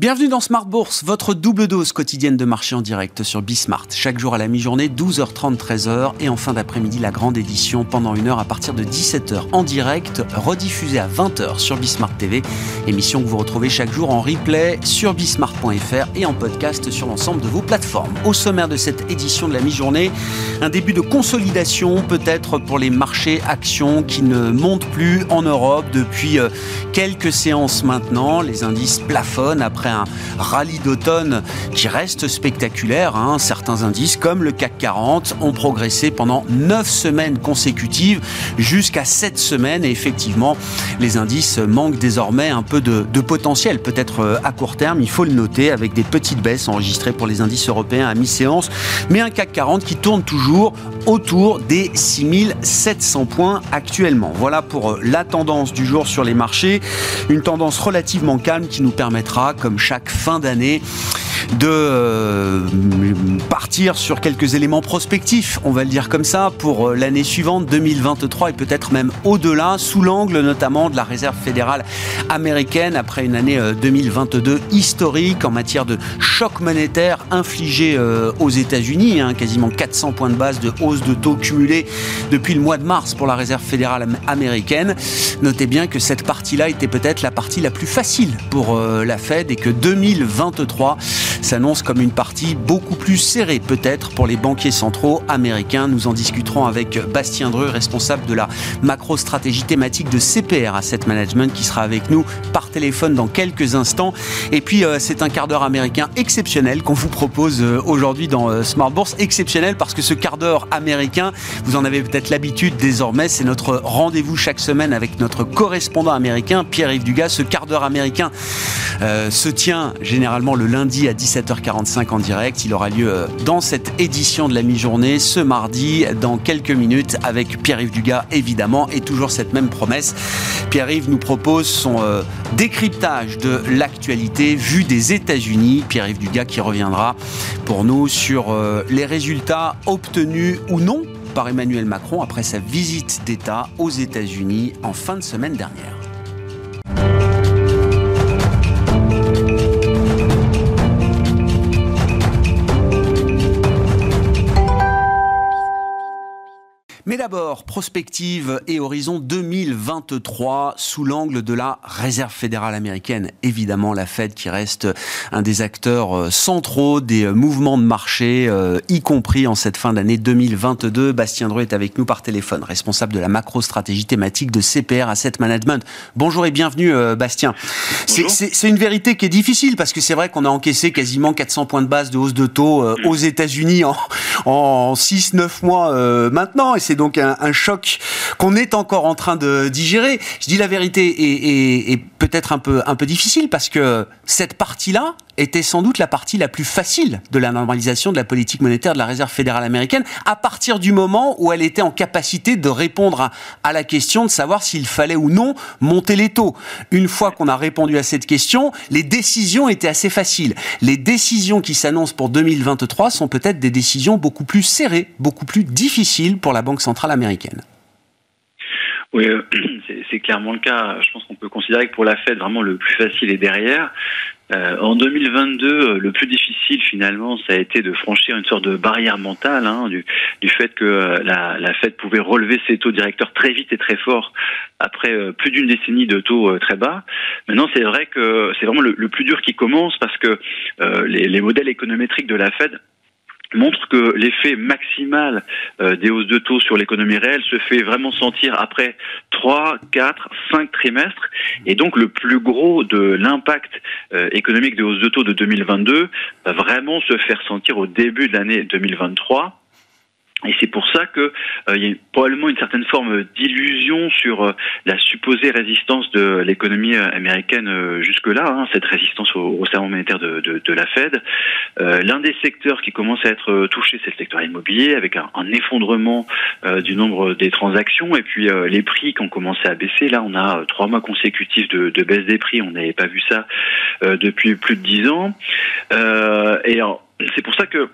Bienvenue dans Smart Bourse, votre double dose quotidienne de marché en direct sur Bismart. Chaque jour à la mi-journée, 12h30, 13h. Et en fin d'après-midi, la grande édition pendant une heure à partir de 17h en direct, rediffusée à 20h sur Bismart TV. Émission que vous retrouvez chaque jour en replay sur bismart.fr et en podcast sur l'ensemble de vos plateformes. Au sommaire de cette édition de la mi-journée, un début de consolidation peut-être pour les marchés actions qui ne montent plus en Europe depuis euh, quelques séances maintenant. Les indices plafonnent après un rallye d'automne qui reste spectaculaire. Hein. Certains indices, comme le CAC 40, ont progressé pendant 9 semaines consécutives jusqu'à 7 semaines. Et effectivement, les indices manquent désormais un peu de, de potentiel, peut-être euh, à court terme, il faut le noter, avec des petites baisses enregistrées pour les indices européens à mi-séance, mais un CAC 40 qui tourne toujours autour des 6700 points actuellement. Voilà pour euh, la tendance du jour sur les marchés. Une tendance relativement calme qui nous permettra, comme chaque fin d'année, de euh, partir sur quelques éléments prospectifs, on va le dire comme ça, pour euh, l'année suivante, 2023 et peut-être même au-delà, sous l'angle notamment de la Réserve fédérale américaine après une année 2022 euh, historique en matière de choc monétaire infligé aux États-Unis, hein, quasiment 400 points de base de hausse de taux cumulés depuis le mois de mars pour la Réserve fédérale américaine. Notez bien que cette partie-là était peut-être la partie la plus facile pour la Fed et que 2023 s'annonce comme une partie beaucoup plus serrée peut-être pour les banquiers centraux américains. Nous en discuterons avec Bastien Dreux, responsable de la macro-stratégie thématique de CPR Asset Management qui sera avec nous par téléphone dans quelques instants. Et puis euh, c'est un quart d'heure américain exceptionnel qu'on vous propose euh, aujourd'hui dans euh, Smart Bourse. Exceptionnel parce que ce quart d'heure américain, vous en avez peut-être l'habitude désormais, c'est notre rendez-vous chaque semaine avec notre correspondant américain Pierre-Yves Dugas. Ce quart d'heure américain se tient généralement le lundi à 17h45 en direct. Il aura lieu euh, dans cette édition de la mi-journée ce mardi dans quelques minutes avec Pierre-Yves Dugas évidemment et toujours cette même promesse. Pierre-Yves nous propose son euh, décryptage de l'actualité vue des États-Unis. Pierre-Yves Dugas qui reviendra pour nous sur euh, les résultats obtenus ou non par Emmanuel Macron après sa visite d'État aux États-Unis en fin de semaine dernière. D'abord, prospective et horizon 2023 sous l'angle de la Réserve fédérale américaine. Évidemment, la Fed qui reste un des acteurs euh, centraux des euh, mouvements de marché, euh, y compris en cette fin d'année 2022. Bastien Dreux est avec nous par téléphone, responsable de la macro-stratégie thématique de CPR Asset Management. Bonjour et bienvenue, Bastien. C'est une vérité qui est difficile parce que c'est vrai qu'on a encaissé quasiment 400 points de base de hausse de taux aux États-Unis en, en 6-9 mois maintenant. Et c'est donc un, choc qu'on est encore en train de digérer. Je dis la vérité est, peut-être un peu, un peu difficile parce que cette partie-là était sans doute la partie la plus facile de la normalisation de la politique monétaire de la Réserve fédérale américaine à partir du moment où elle était en capacité de répondre à, la question de savoir s'il fallait ou non monter les taux. Une fois qu'on a répondu à cette question, les décisions étaient assez faciles. Les décisions qui s'annoncent pour 2023 sont peut-être des décisions beaucoup plus serrées, beaucoup plus difficiles pour la Banque centrale centrale américaine. Oui, euh, c'est clairement le cas. Je pense qu'on peut considérer que pour la Fed, vraiment le plus facile est derrière. Euh, en 2022, euh, le plus difficile finalement, ça a été de franchir une sorte de barrière mentale hein, du, fait que la, la, Fed pouvait relever ses taux directeurs très vite et très fort après plus d'une décennie de taux très bas. Maintenant, c'est vrai que c'est vraiment le, plus dur qui commence parce que les modèles économétriques de la Fed montre que l'effet maximal euh, des hausses de taux sur l'économie réelle se fait vraiment sentir après 3, 4, 5 trimestres. Et donc le plus gros de l'impact euh, économique des hausses de taux de 2022 va vraiment se faire sentir au début de l'année 2023 Et c'est pour ça que euh, il y a probablement une certaine forme d'illusion sur euh, la supposée résistance de l'économie euh, américaine jusque-là, hein, cette résistance au, au serment monétaire de, de, de, la Fed. L'un des secteurs qui commence à être touché, c'est le secteur immobilier, avec un, un effondrement du nombre des transactions et puis les prix qui ont commencé à baisser. Là, on a trois mois consécutifs de, de baisse des prix. On n'avait pas vu ça depuis plus de dix ans. et c'est pour ça que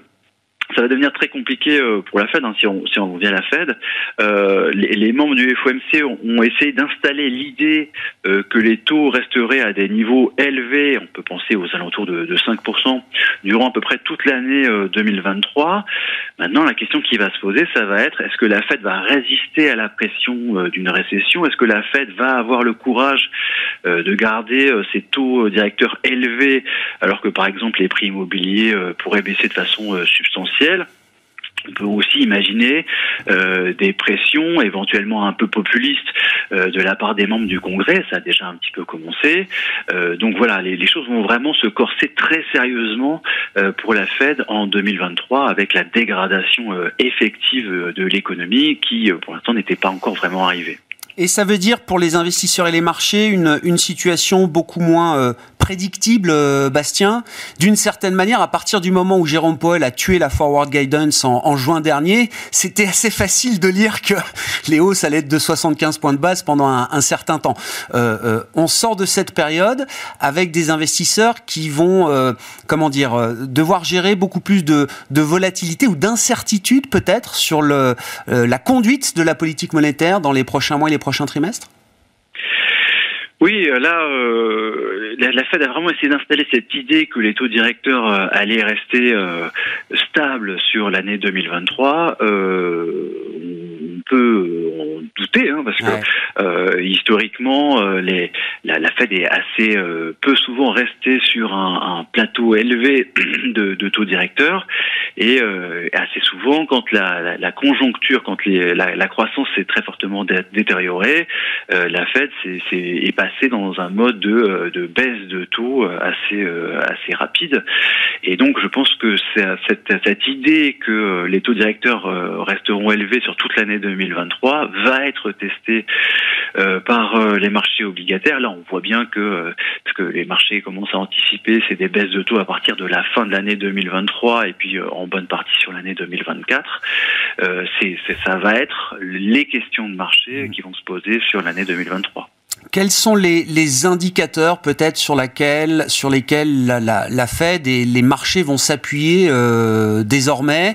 ça va devenir très compliqué euh, pour la Fed hein, si, on, revient à la Fed. Euh, les, membres du FOMC ont, essayé d'installer l'idée euh, que les taux resteraient à des niveaux élevés, on peut penser aux alentours de 5%, durant à peu près toute l'année 2023. Maintenant, la question qui va se poser, ça va être est-ce que la Fed va résister à la pression d'une récession? Est-ce que la Fed va avoir le courage de garder ses taux directeurs élevés alors que par exemple les prix immobiliers pourraient baisser de façon substantielle? On peut aussi imaginer euh, des pressions éventuellement un peu populistes euh, de la part des membres du Congrès, ça a déjà un petit peu commencé. Euh, donc voilà, les, les, choses vont vraiment se corser très sérieusement pour la Fed en 2023 avec la dégradation effective de l'économie qui pour l'instant n'était pas encore vraiment arrivée. Et ça veut dire pour les investisseurs et les marchés une, une situation beaucoup moins euh, prédictible, euh, Bastien. D'une certaine manière, à partir du moment où Jérôme Powell a tué la forward guidance en, en juin dernier, c'était assez facile de lire que les hausses allaient être de 75 points de base pendant un, un certain temps. Euh, euh on sort de cette période avec des investisseurs qui vont, euh, comment dire, devoir gérer beaucoup plus de, de volatilité ou d'incertitude peut-être sur le, la conduite de la politique monétaire dans les prochains mois et les prochain trimestre? Oui, euh, là, euh, la, Fed a vraiment essayé d'installer cette idée que les taux directeurs euh, allaient rester stables sur l'année 2023. Euh, peut en douter, hein, parce que historiquement, les, la, la, Fed est assez peu souvent restée sur un, un plateau élevé de, de, taux directeurs, et assez souvent, quand la, la, la conjoncture, quand les, la, croissance s'est très fortement détériorée, la Fed est, pas passé dans un mode de, euh, de baisse de taux euh, assez euh, assez rapide. Et donc, je pense que cette, cette idée que les taux directeurs resteront élevés sur toute l'année 2023 va être testée par les marchés obligataires. Là, on voit bien que ce que les marchés commencent à anticiper, c'est des baisses de taux à partir de la fin de l'année 2023 et puis en bonne partie sur l'année 2024. c'est, ça va être les questions de marché mmh. qui vont se poser sur l'année 2023. Quels sont les, les indicateurs peut-être sur, laquelle, sur lesquels la, la, la, Fed et les marchés vont s'appuyer euh, désormais?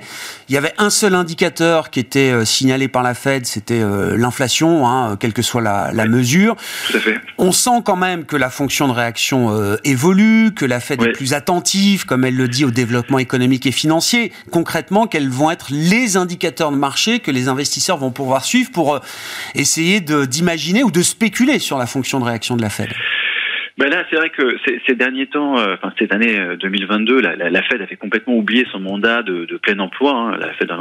Il y avait un seul indicateur qui était euh, signalé par la Fed, c'était euh, l'inflation, hein, quelle que soit la, la mesure. Tout à fait. On sent quand même que la fonction de réaction euh, évolue, que la Fed oui. est plus attentive, comme elle le dit, au développement économique et financier. Concrètement, quels vont être les indicateurs de marché que les investisseurs vont pouvoir suivre pour euh, essayer d'imaginer ou de spéculer sur la fonction de réaction de la Fed? Ben là, c'est vrai que ces, derniers temps, euh, enfin cette année 2022, euh, la, la, la, Fed a fait complètement oublier son mandat de, de plein emploi. Hein. La Fed a,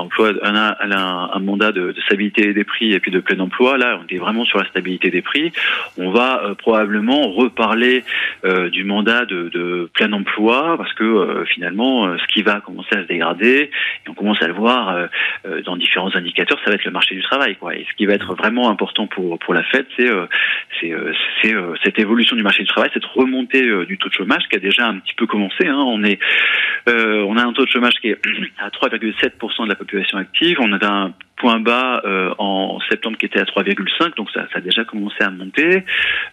elle a, un, un, mandat de, de, stabilité des prix et puis de plein emploi. Là, on est vraiment sur la stabilité des prix. On va euh, probablement reparler euh, du mandat de, de, plein emploi parce que euh, finalement, ce qui va commencer à se dégrader, et on commence à le voir dans différents indicateurs, ça va être le marché du travail. Quoi. Et ce qui va être vraiment important pour pour la Fed, c'est c'est cette évolution du marché du travail cette remontée euh, du taux de chômage qui a déjà un petit peu commencé. Hein. On est, euh, on a un taux de chômage qui est à 3,7% de la population active. On a un point bas euh, en septembre qui était à 3,5, donc ça, ça, a déjà commencé à monter.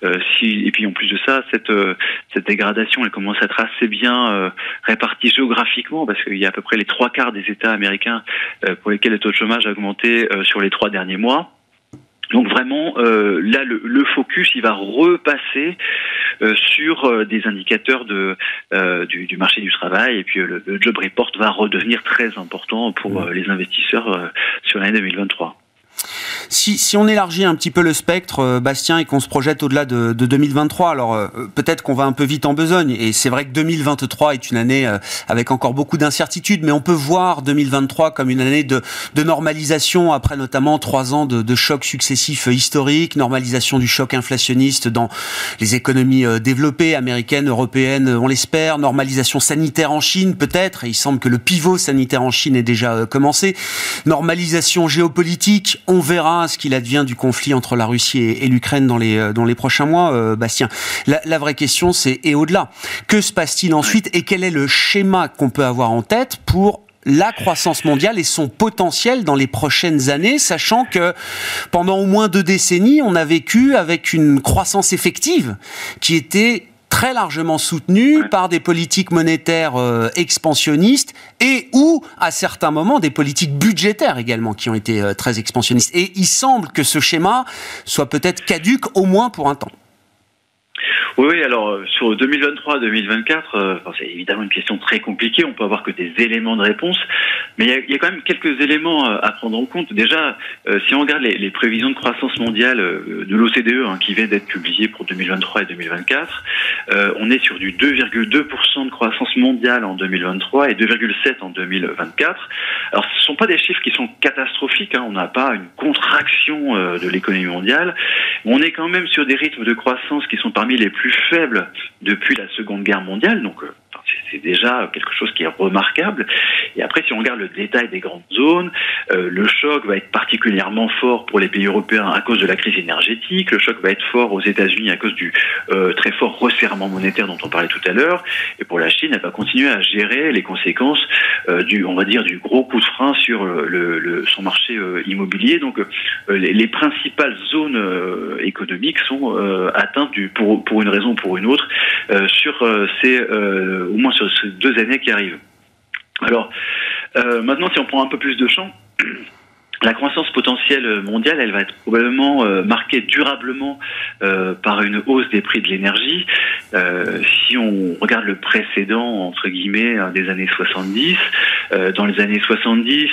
Euh, si, et puis en plus de ça, cette, euh, cette dégradation, elle commence à être assez bien euh, répartie géographiquement, parce qu'il y a à peu près les trois quarts des États américains pour lesquels le taux de chômage a augmenté sur les trois derniers mois. Donc vraiment, euh, là, le, le, focus, il va repasser euh, sur euh, des indicateurs de, euh, du, du, marché du travail, et puis le, le, job report va redevenir très important pour les investisseurs sur l'année 2023. Si, si on élargit un petit peu le spectre, Bastien, et qu'on se projette au-delà de, de 2023, alors peut-être qu'on va un peu vite en besogne, et c'est vrai que 2023 est une année avec encore beaucoup d'incertitudes, mais on peut voir 2023 comme une année de, de normalisation après notamment trois ans de, de chocs successifs historiques, normalisation du choc inflationniste dans les économies développées, américaines, européennes, on l'espère, normalisation sanitaire en Chine peut-être, et il semble que le pivot sanitaire en Chine ait déjà euh, commencé, normalisation géopolitique, on verra ce qu'il advient du conflit entre la Russie et, l'Ukraine dans les, euh, dans les prochains mois, euh, Bastien. La, la vraie question c'est, et au-delà, que se passe-t-il ensuite et quel est le schéma qu'on peut avoir en tête pour la croissance mondiale et son potentiel dans les prochaines années, sachant que pendant au moins deux décennies, on a vécu avec une croissance effective qui était très largement soutenue par des politiques monétaires euh, expansionnistes et ou à certains moments des politiques budgétaires également qui ont été euh, très expansionnistes. Et il semble que ce schéma soit peut-être caduque au moins pour un temps. Oui, alors euh, sur 2023-2024, euh, c'est évidemment une question très compliquée. On peut avoir que des éléments de réponse, mais il y, a, quand même quelques éléments euh, à prendre en compte. Déjà, si on regarde les, prévisions de croissance mondiale de l'OCDE hein, qui viennent d'être publiées pour 2023 et 2024, on est sur du 2,2% de croissance mondiale en 2023 et 2,7 en 2024. Alors, ce ne sont pas des chiffres qui sont catastrophiques. Hein. on n'a pas une contraction de l'économie mondiale. On est quand même sur des rythmes de croissance qui sont parmi les plus faible depuis la Seconde Guerre mondiale. Donc, euh, c'est déjà quelque chose qui est remarquable. Et après, si on regarde le détail des grandes zones, euh, le choc va être particulièrement fort pour les pays européens à cause de la crise énergétique. Le choc va être fort aux États-Unis à cause du euh, très fort resserrement monétaire dont on parlait tout à l'heure. Et pour la Chine, elle va continuer à gérer les conséquences euh, du, on va dire, du gros coup de frein sur son marché immobilier. Donc, les, les, principales zones économiques sont atteintes pour, pour une raison ou pour une autre sur ces au moins sur ces deux années qui arrivent. Alors, euh, maintenant, si on prend un peu plus de champ, la croissance potentielle mondiale, elle va être probablement euh, marquée durablement euh, par une hausse des prix de l'énergie. si on regarde le précédent, entre guillemets, hein, des années 70, dans les années 70,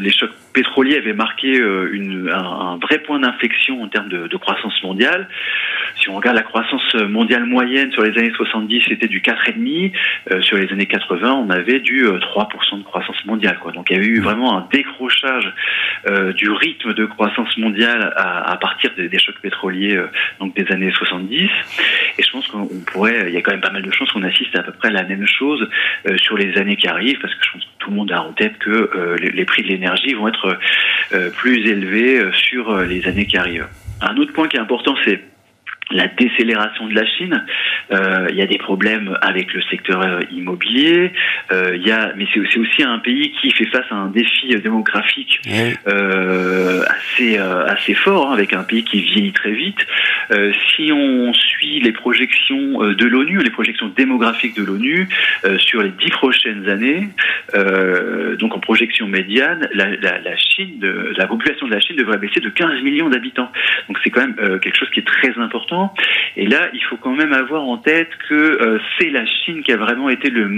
les chocs pétroliers avaient marqué un, vrai point d'inflexion en termes de, de croissance mondiale. Si on regarde la croissance mondiale moyenne sur les années 70, c'était du 4,5. Euh, sur les années 80, on avait du 3% euh, de croissance mondiale. Quoi. Donc il y a eu vraiment un décrochage euh, du rythme de croissance mondiale à, partir des, chocs pétroliers euh, donc des années 70. Et je pense qu'on pourrait, il y a quand même pas mal de chances qu'on assiste à peu près à la même chose euh, sur les années qui arrivent, parce que je pense que tout le monde a en tête que les, prix de l'énergie vont être plus élevés sur les années qui arrivent. Un autre point qui est important, c'est la décélération de la Chine. Euh, il y a des problèmes avec le secteur euh, immobilier. Euh, il y a, mais c'est aussi un pays qui fait face à un défi démographique euh, assez assez fort, hein, avec un pays qui vieillit très vite. si on suit les projections de l'ONU, les projections démographiques de l'ONU sur les dix prochaines années, donc en projection médiane, la, la, la Chine, de, la population de la Chine devrait baisser de 15 millions d'habitants. Donc c'est quand même quelque chose qui est très important et là, il faut quand même avoir en tête que euh, c'est la Chine qui a vraiment été le,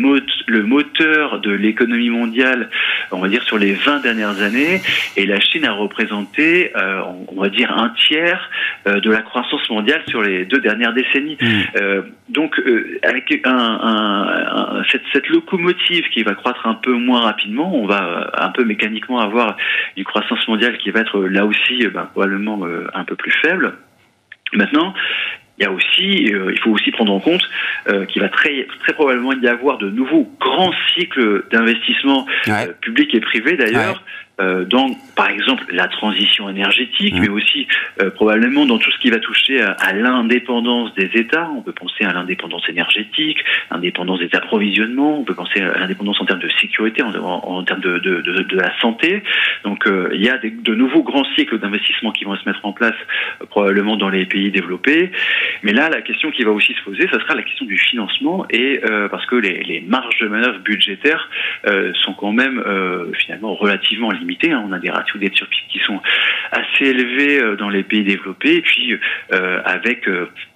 le moteur de l'économie mondiale, on va dire, sur les 20 dernières années. Et la Chine a représenté, euh, on va dire, un tiers euh, de la croissance mondiale sur les deux dernières décennies. Mmh. donc, avec un, cette, cette, locomotive qui va croître un peu moins rapidement, on va un peu mécaniquement avoir une croissance mondiale qui va être là aussi ben, probablement un peu plus faible. Maintenant, il y a aussi, euh, il faut aussi prendre en compte euh, qu'il va très, très probablement y avoir de nouveaux grands cycles d'investissement euh, public et privé d'ailleurs, euh, dans, par exemple, la transition énergétique, mais aussi euh, probablement dans tout ce qui va toucher à, l'indépendance des États. On peut penser à l'indépendance énergétique, l'indépendance des approvisionnements, on peut penser à l'indépendance en termes de sécurité, en, en, termes de, de, de, de, la santé. Donc euh, il y a des, de nouveaux grands cycles d'investissement qui vont se mettre en place probablement dans les pays développés. Mais là, la question qui va aussi se poser, ce sera la question du financement, et parce que les, les, marges de manœuvre budgétaires sont quand même finalement relativement limitées limitée. Hein. On a des ratios d'aide sur qui sont assez élevés dans les pays développés, et puis avec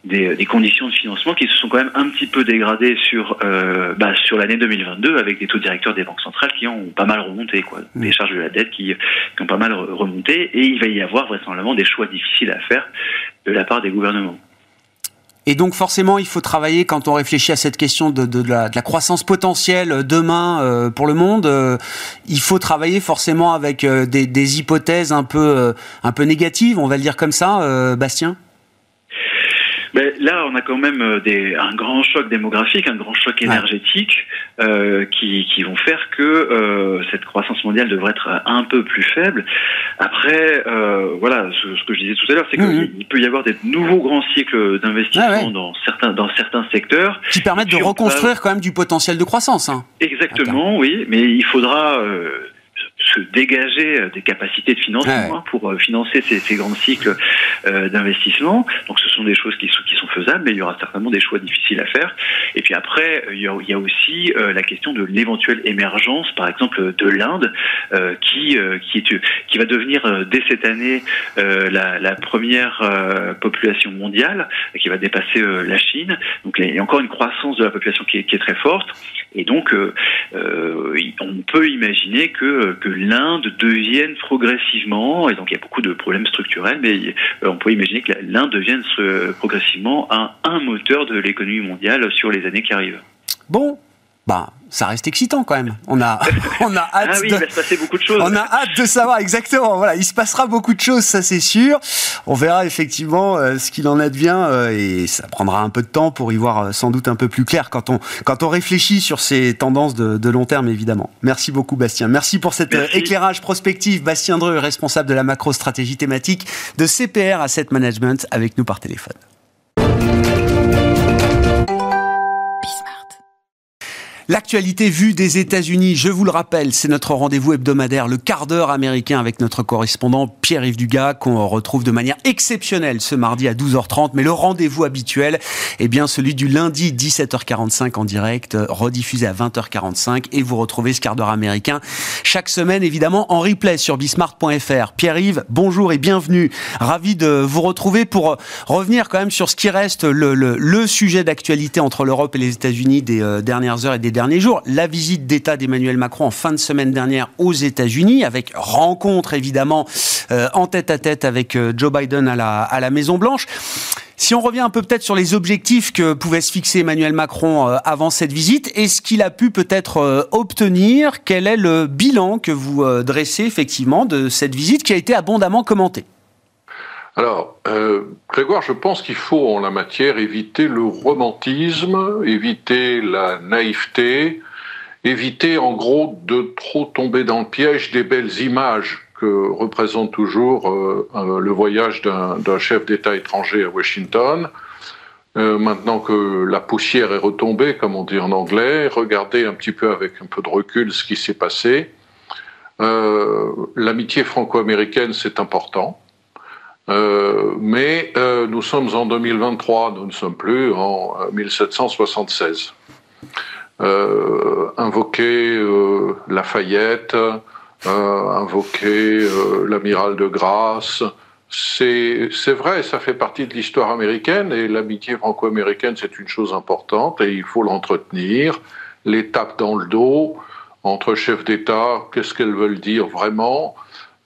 des, des, conditions de financement qui se sont quand même un petit peu dégradées sur bah, sur l'année 2022, avec des taux directeurs des banques centrales qui ont pas mal remonté, quoi, des charges de la dette qui, qui ont pas mal remonté, et il va y avoir vraisemblablement des choix difficiles à faire de la part des gouvernements. Et donc forcément, il faut travailler quand on réfléchit à cette question de, de, la, de la, croissance potentielle euh, demain euh, pour le monde. Euh, il faut travailler forcément avec des, des, hypothèses un peu, un peu négatives, on va le dire comme ça, Bastien. Mais là, on a quand même euh, des, un grand choc démographique, un grand choc énergétique euh, qui, qui, vont faire que euh, cette croissance mondiale devrait être un peu plus faible. Après, euh, voilà, ce, que je disais tout à l'heure, c'est qu'il peut y avoir des nouveaux grands cycles d'investissement dans certains dans certains secteurs qui permettent de reconstruire quand même du potentiel de croissance. Hein. Exactement, oui, mais il faudra euh, dégager euh, des capacités de financement hein, pour euh, financer ces, ces grands cycles euh, d'investissement. Donc ce sont des choses qui sont, qui sont faisables, mais il y aura certainement des choix difficiles à faire. Et puis après, il y a, il y a aussi la question de l'éventuelle émergence, par exemple, de l'Inde, qui, qui, est, qui va devenir dès cette année la, la, première population mondiale, qui va dépasser la Chine. Donc il y a encore une croissance de la population qui est, qui est très forte. Et donc, on peut imaginer que, que l'Inde devienne progressivement, et donc il y a beaucoup de problèmes structurels, mais euh, on peut imaginer que l'Inde devienne progressivement un, un moteur de l'économie mondiale sur les années qui arrivent. Bon, bah, ça reste excitant quand même. On a, on a hâte. ah oui, de, il va se passer beaucoup de choses. On a hâte de savoir exactement. Voilà, il se passera beaucoup de choses, ça c'est sûr. On verra effectivement euh, ce qu'il en advient euh, et ça prendra un peu de temps pour y voir euh, sans doute un peu plus clair quand on, quand on réfléchit sur ces tendances de, de long terme évidemment. Merci beaucoup Bastien. Merci pour cet éclairage prospectif. Bastien Dreux, responsable de la macro stratégie thématique de CPR Asset Management, avec nous par téléphone. L'actualité vue des États-Unis, je vous le rappelle, c'est notre rendez-vous hebdomadaire, le quart d'heure américain avec notre correspondant Pierre-Yves Dugas, qu'on retrouve de manière exceptionnelle ce mardi à 12h30. Mais le rendez-vous habituel, eh bien, celui du lundi 17h45 en direct, rediffusé à 20h45. Et vous retrouvez ce quart d'heure américain chaque semaine, évidemment, en replay sur bismart.fr. Pierre-Yves, bonjour et bienvenue. Ravi de vous retrouver pour revenir quand même sur ce qui reste le, le, le sujet d'actualité entre l'Europe et les États-Unis des euh, dernières heures et des derniers jours. La visite d'État d'Emmanuel Macron en fin de semaine dernière aux États-Unis, avec rencontre évidemment euh, en tête à tête avec euh, Joe Biden à la, à la Maison Blanche. Si on revient un peu peut-être sur les objectifs que pouvait se fixer Emmanuel Macron euh, avant cette visite et ce qu'il a pu peut-être obtenir, quel est le bilan que vous dressez effectivement de cette visite qui a été abondamment commentée? Alors, euh, Grégoire, je pense qu'il faut en la matière éviter le romantisme, éviter la naïveté, éviter en gros de trop tomber dans le piège des belles images que représente toujours euh, euh, le voyage d'un chef d'État étranger à Washington. Maintenant que la poussière est retombée, comme on dit en anglais, regardez un petit peu avec un peu de recul ce qui s'est passé. L'amitié franco-américaine, c'est important. Euh, mais euh, nous sommes en 2023, nous ne sommes plus en 1776. Euh, invoquer euh, Lafayette, invoquer l'amiral de Grasse, c'est vrai, ça fait partie de l'histoire américaine et l'amitié franco-américaine, c'est une chose importante et il faut l'entretenir. L'étape dans le dos entre chefs d'État, qu'est-ce qu'elles veulent dire vraiment?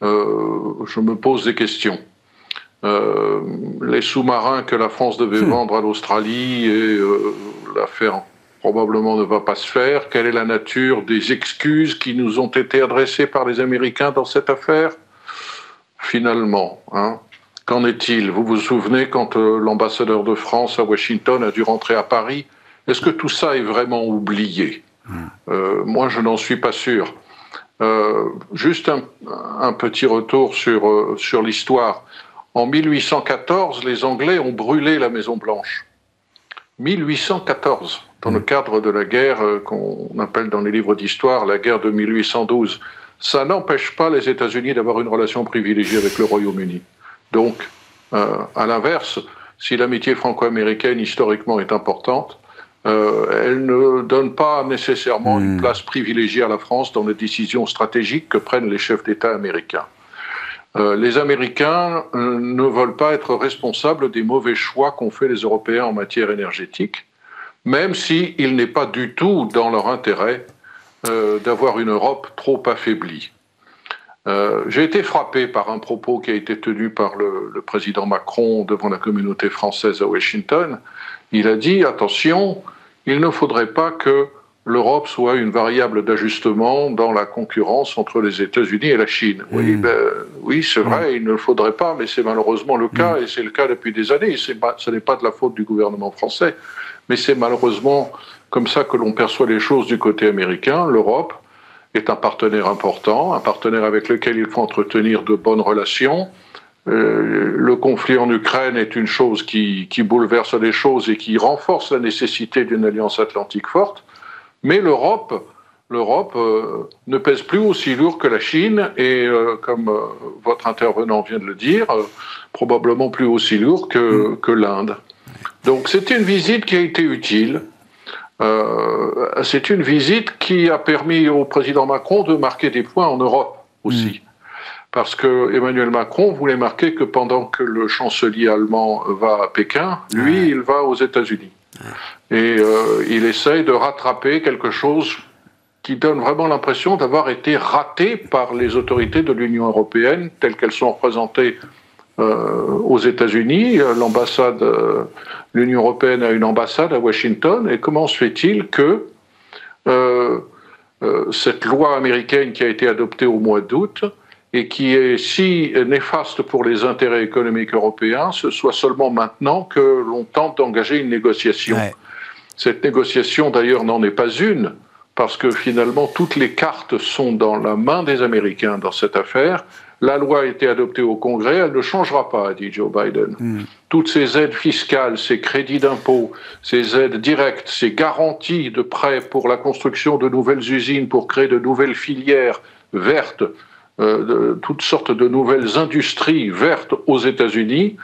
Je me pose des questions. Euh, les sous-marins que la France devait hmm. vendre à l'Australie et euh, l'affaire probablement ne va pas se faire. Quelle est la nature des excuses qui nous ont été adressées par les Américains dans cette affaire? Finalement, hein, qu'en est-il? Vous vous souvenez quand euh, l'ambassadeur de France à Washington a dû rentrer à Paris? Est-ce que tout ça est vraiment oublié? Hmm. euh, Moi, je n'en suis pas sûr. Euh, juste un, un, petit retour sur, sur l'histoire. En 1814, les Anglais ont brûlé la Maison Blanche. 1814, dans le mm. cadre de la guerre euh, qu'on appelle dans les livres d'histoire la guerre de 1812. Ça n'empêche pas les États-Unis d'avoir une relation privilégiée avec le Royaume-Uni. Donc, euh, à l'inverse, si l'amitié franco-américaine historiquement est importante, euh, elle ne ne donne pas nécessairement une hmm. place privilégiée à la France dans les décisions stratégiques que prennent les chefs d'État américains. Euh, les Américains euh, ne veulent pas être responsables des mauvais choix qu'ont fait les Européens en matière énergétique, même s'il n'est pas du tout dans leur intérêt euh, d'avoir une Europe trop affaiblie. J'ai été frappé par un propos qui a été tenu par le, le, président Macron devant la communauté française à Washington. Il a dit attention, il ne faudrait pas que l'Europe soit une variable d'ajustement dans la concurrence entre les États-Unis et la Chine. Oui, hmm. ben, oui c'est vrai, hmm. il ne le faudrait pas, mais c'est malheureusement le cas, hmm. et c'est le cas depuis des années. Pas, ce n'est pas de la faute du gouvernement français, mais c'est malheureusement comme ça que l'on perçoit les choses du côté américain. L'Europe est un partenaire important, un partenaire avec lequel il faut entretenir de bonnes relations. Euh, le conflit en Ukraine est une chose qui, qui bouleverse les choses et qui renforce la nécessité d'une alliance atlantique forte. Mais l'Europe, l'Europe euh, ne pèse plus aussi lourd que la Chine et, euh, comme euh, votre intervenant vient de le dire, probablement plus aussi lourd que, mm. que l'Inde. Donc c'était une visite qui a été utile. c'est une visite qui a permis au président Macron de marquer des points en Europe aussi. Mm. Parce que Emmanuel Macron voulait marquer que pendant que le chancelier allemand va à Pékin, lui, il va aux États-Unis. Et euh, il essaye de rattraper quelque chose qui donne vraiment l'impression d'avoir été raté par les autorités de l'Union européenne telles qu'elles sont représentées euh, aux États-Unis. L'ambassade, euh, l'Union européenne a une ambassade à Washington. Et comment se fait-il que cette loi américaine qui a été adoptée au mois d'août et qui est si néfaste pour les intérêts économiques européens, ce soit seulement maintenant que l'on tente d'engager une négociation? Cette négociation, d'ailleurs, n'en est pas une, parce que finalement, toutes les cartes sont dans la main des Américains dans cette affaire. La loi a été adoptée au Congrès, elle ne changera pas, a dit Joe Biden. Hmm. Toutes ces aides fiscales, ces crédits d'impôt, ces aides directes, ces garanties de prêts pour la construction de nouvelles usines, pour créer de nouvelles filières vertes, euh, de, toutes sortes de nouvelles industries vertes aux États-Unis.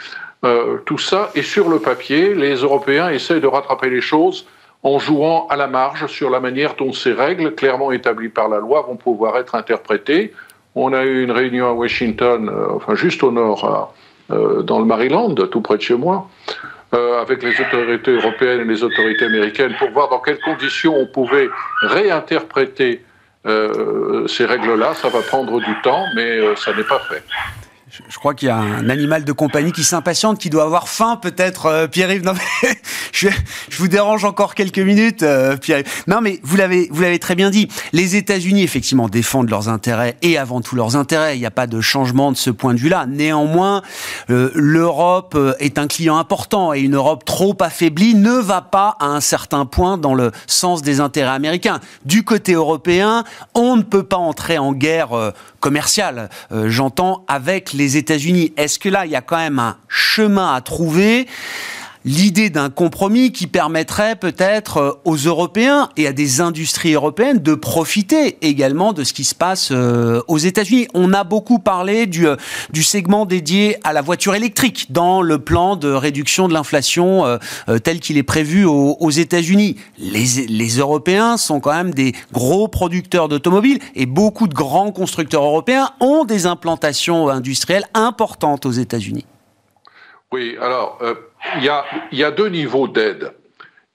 Euh, tout ça est sur le papier. Les Européens essayent de rattraper les choses en jouant à la marge sur la manière dont ces règles, clairement établies par la loi, vont pouvoir être interprétées. On a eu une réunion à Washington, euh, enfin juste au nord, dans le Maryland, tout près de chez moi, avec les autorités européennes et les autorités américaines pour voir dans quelles conditions on pouvait réinterpréter euh, ces règles-là, ça va prendre du temps, mais euh, ça n'est pas fait. Je crois qu'il y a un animal de compagnie qui s'impatiente, qui doit avoir faim peut-être, euh, Pierre-Yves. Non mais je, vous dérange encore quelques minutes, euh, Pierre-Yves. Non mais vous l'avez, vous l'avez très bien dit. Les États-Unis effectivement défendent leurs intérêts et avant tout leurs intérêts. Il n'y a pas de changement de ce point de vue-là. Néanmoins, euh, l'Europe est un client important et une Europe trop affaiblie ne va pas à un certain point dans le sens des intérêts américains. Du côté européen, on ne peut pas entrer en guerre commerciale, j'entends, avec les États-Unis. Est-ce que là, il y a quand même un chemin à trouver l'idée d'un compromis qui permettrait peut-être euh, aux Européens et à des industries européennes de profiter également de ce qui se passe euh, aux États-Unis. On a beaucoup parlé du, euh, du segment dédié à la voiture électrique dans le plan de réduction de l'inflation tel qu'il est prévu aux, États-Unis. Les, les Européens sont quand même des gros producteurs d'automobiles et beaucoup de grands constructeurs européens ont des implantations industrielles importantes aux États-Unis. Oui, alors il y a, il y a deux niveaux d'aide.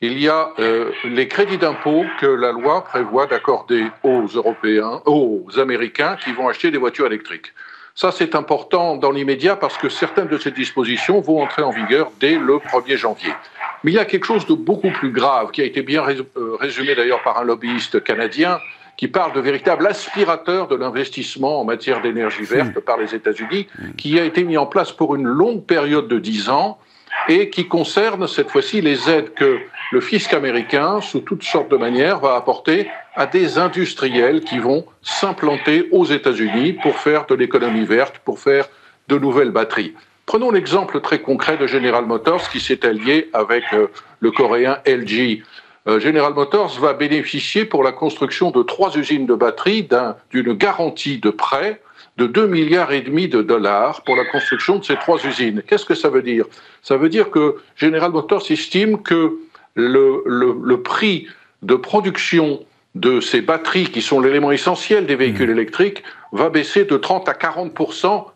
Il y a euh, les crédits d'impôt que la loi prévoit d'accorder aux Européens, aux Américains qui vont acheter des voitures électriques. Ça, c'est important dans l'immédiat parce que certaines de ces dispositions vont entrer en vigueur dès le 1er janvier. Mais il y a quelque chose de beaucoup plus grave qui a été bien euh, résumé d'ailleurs par un lobbyiste canadien qui parle de véritable aspirateur de l'investissement en matière d'énergie verte par les États-Unis, qui a été mis en place pour une longue période de dix ans et qui concerne cette fois-ci les aides que le fisc américain, sous toutes sortes de manières, va apporter à des industriels qui vont s'implanter aux États-Unis pour faire de l'économie verte, pour faire de nouvelles batteries. Prenons l'exemple très concret de General Motors qui s'est allié avec euh, le coréen LG. Euh, General Motors va bénéficier pour la construction de trois usines de batteries d'une garantie de prêt de 2 milliards et demi de dollars pour la construction de ces trois usines. Qu'est-ce que ça veut dire? Ça veut dire que General Motors estime que le, le, le prix de production de ces batteries qui sont l'élément essentiel des véhicules mmh. électriques va baisser de 30 à 40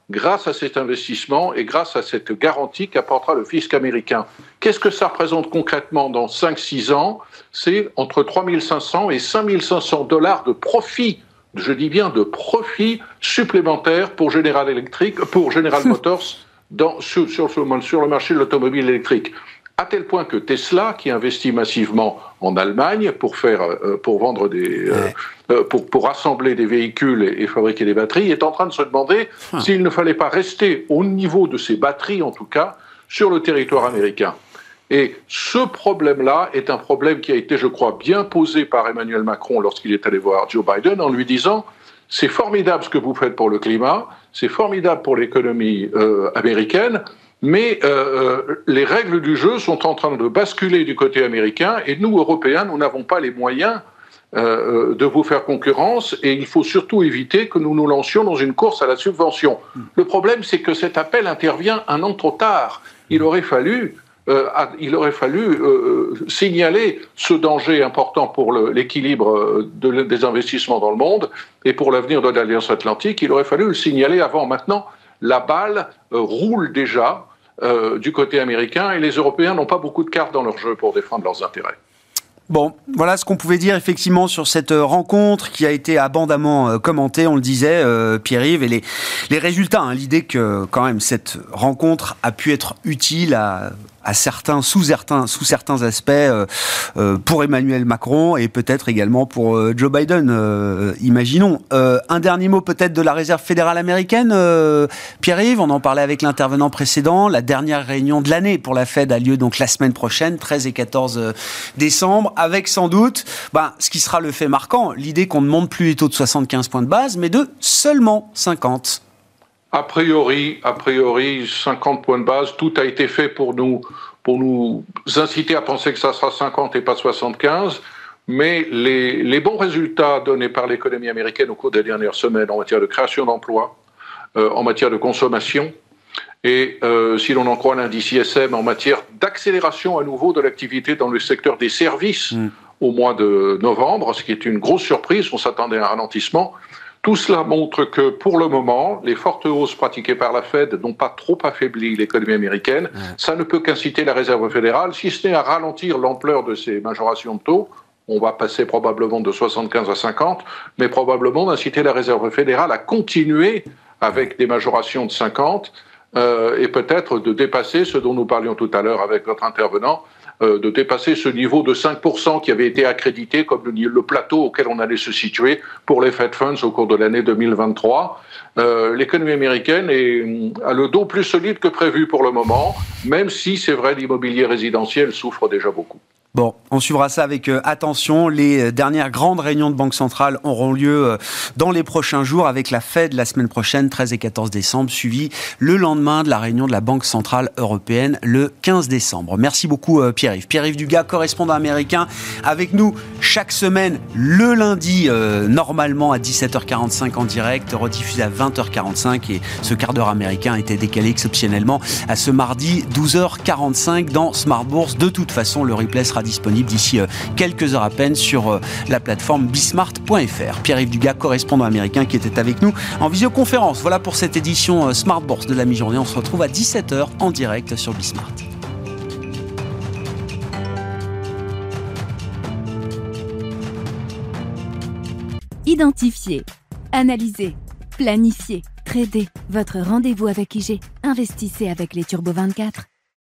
grâce à cet investissement et grâce à cette garantie qu'apportera le fisc américain. Qu'est-ce que ça représente concrètement dans 5-6 ans? C'est entre 3 500 et 5 500 dollars de profit je dis bien de profit supplémentaire pour General Electric, pour General Motors dans, sur, sur, sur le marché de l'automobile électrique à tel point que Tesla, qui investit massivement en Allemagne pour faire, euh, pour vendre des, euh, euh, pour, pour assembler des véhicules et, fabriquer des batteries, est en train de se demander ah. s'il ne fallait pas rester au niveau de ces batteries, en tout cas, sur le territoire américain. Et ce problème-là est un problème qui a été, je crois, bien posé par Emmanuel Macron lorsqu'il est allé voir Joe Biden en lui disant c'est formidable ce que vous faites pour le climat, c'est formidable pour l'économie américaine, mais euh, euh, les règles du jeu sont en train de basculer du côté américain et nous, Européens, nous n'avons pas les moyens euh, de vous faire concurrence et il faut surtout éviter que nous nous lancions dans une course à la subvention. Le problème, c'est que cet appel intervient un an trop tard. Il aurait fallu, il aurait fallu signaler ce danger important pour l'équilibre des investissements dans le monde et pour l'avenir de l'Alliance Atlantique. Il aurait fallu le signaler avant. Maintenant, la balle roule déjà euh, du côté américain et les Européens n'ont pas beaucoup de cartes dans leur jeu pour défendre leurs intérêts. Bon, voilà ce qu'on pouvait dire effectivement sur cette euh, rencontre qui a été abondamment euh, commentée, on le disait, Pierre-Yves, et les, les résultats, hein, l'idée que quand même cette rencontre a pu être utile à à certains, sous certains, sous certains aspects euh, euh, pour Emmanuel Macron et peut-être également pour euh, Joe Biden, imaginons. un dernier mot peut-être de la réserve fédérale américaine, Pierre-Yves, on en parlait avec l'intervenant précédent, la dernière réunion de l'année pour la Fed a lieu donc la semaine prochaine, 13 et 14 décembre, avec sans doute ben, ce qui sera le fait marquant, l'idée qu'on ne monte plus les taux de 75 points de base, mais de seulement 50. A priori, a priori, 50 points de base, tout a été fait pour nous, pour nous inciter à penser que ça sera 50 et pas 75. Mais les, les bons résultats donnés par l'économie américaine au cours des dernières semaines en matière de création d'emplois, euh, en matière de consommation, et euh, si l'on en croit l'indice ISM, en matière d'accélération à nouveau de l'activité dans le secteur des services mm. au mois de novembre, ce qui est une grosse surprise, on s'attendait à un ralentissement. Tout cela montre que pour le moment, les fortes hausses pratiquées par la Fed n'ont pas trop affaibli l'économie américaine. Ça ne peut qu'inciter la Réserve fédérale, si ce n'est à ralentir l'ampleur de ces majorations de taux. On va passer probablement de 75 à 50, mais probablement d'inciter la Réserve fédérale à continuer avec des majorations de 50 euh, et peut-être de dépasser ce dont nous parlions tout à l'heure avec votre intervenant, de dépasser ce niveau de 5% qui avait été accrédité comme le, plateau auquel on allait se situer pour les Fed Funds au cours de l'année 2023. Euh, l'économie américaine est, a le dos plus solide que prévu pour le moment, même si c'est vrai l'immobilier résidentiel souffre déjà beaucoup. Bon, on suivra ça avec euh, attention. Les euh, dernières grandes réunions de Banque centrale auront lieu euh, dans les prochains jours avec la Fed la semaine prochaine, 13 et 14 décembre, suivi le lendemain de la réunion de la Banque centrale européenne le 15 décembre. Merci beaucoup Pierre-Yves. Pierre-Yves Dugas, correspondant américain, avec nous chaque semaine le lundi, normalement à 17h45 en direct, rediffusé à 20h45 et ce quart d'heure américain été décalé exceptionnellement à ce mardi 12h45 dans Smart Bourse. De toute façon, le replay sera disponible d'ici euh, quelques heures à peine sur euh, la plateforme bismart.fr. Pierre-Yves Dugas, correspondant américain qui était avec nous en visioconférence. Voilà pour cette édition euh, Smart Bourse de la mi-journée. On se retrouve à 17h en direct sur Bismart. Identifier, analyser, planifier, trader. Votre rendez-vous avec IG. Investissez avec les Turbo 24.